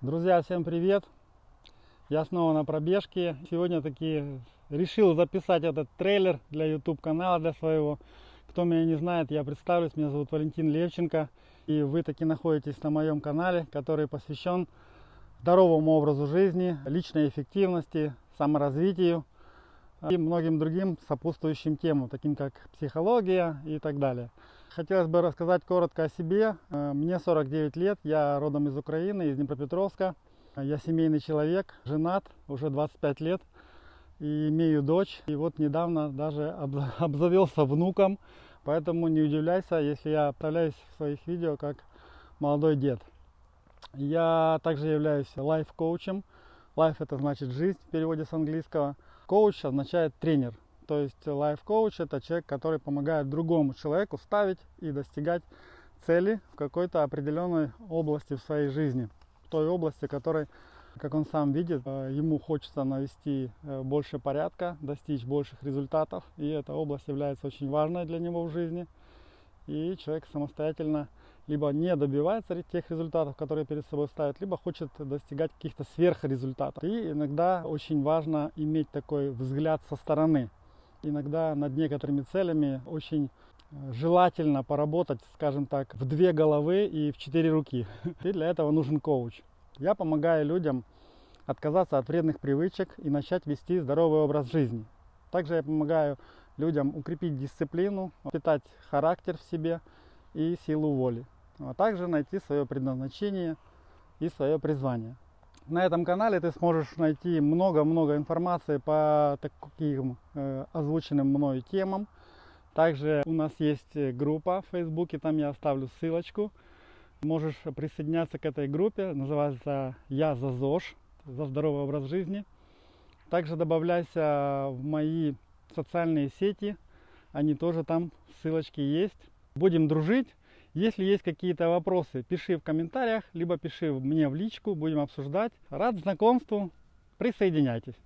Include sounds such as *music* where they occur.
Друзья, всем привет! Я снова на пробежке. Сегодня таки решил записать этот трейлер для YouTube канала, для своего. Кто меня не знает, я представлюсь, меня зовут Валентин Левченко. И вы таки находитесь на моем канале, который посвящен здоровому образу жизни, личной эффективности, саморазвитию и многим другим сопутствующим темам, таким как психология и так далее. Хотелось бы рассказать коротко о себе. Э, мне 49 лет, я родом из Украины, из Днепропетровска. Я семейный человек, женат уже 25 лет и имею дочь. И вот недавно даже *laughs* обзавелся внуком, поэтому не удивляйся, если я появляюсь в своих видео как молодой дед. Я также являюсь лайф-коучем. Life это значит жизнь в переводе с английского. Коуч означает тренер. То есть лайф-коуч это человек, который помогает другому человеку ставить и достигать цели в какой-то определенной области в своей жизни. В той области, которой, как он сам видит, э, ему хочется навести э, больше порядка, достичь больших результатов. И эта область является очень важной для него в жизни. И человек самостоятельно либо не добивается тех результатов, которые перед собой ставит, либо хочет достигать каких-то сверхрезультатов. И иногда очень важно иметь такой взгляд со стороны иногда над некоторыми целями очень э, желательно поработать, скажем так, в две головы и в четыре руки. *laughs* И для этого нужен коуч. Я помогаю людям отказаться от вредных привычек и начать вести здоровый образ жизни. Также я помогаю людям укрепить дисциплину, питать характер в себе и силу воли, а также найти свое предназначение и свое призвание. На этом канале ты сможешь найти много-много информации по таким э, озвученным мной темам. Также у нас есть группа в Фейсбуке, там я оставлю ссылочку. Можешь присоединяться к этой группе, называется «Я за ЗОЖ», за здоровый образ жизни. Также добавляйся в мои социальные сети, они тоже там, ссылочки есть. Будем дружить. Если есть какие-то вопросы, пиши в комментариях, либо пиши мне в личку, будем обсуждать. Рад знакомству, присоединяйтесь.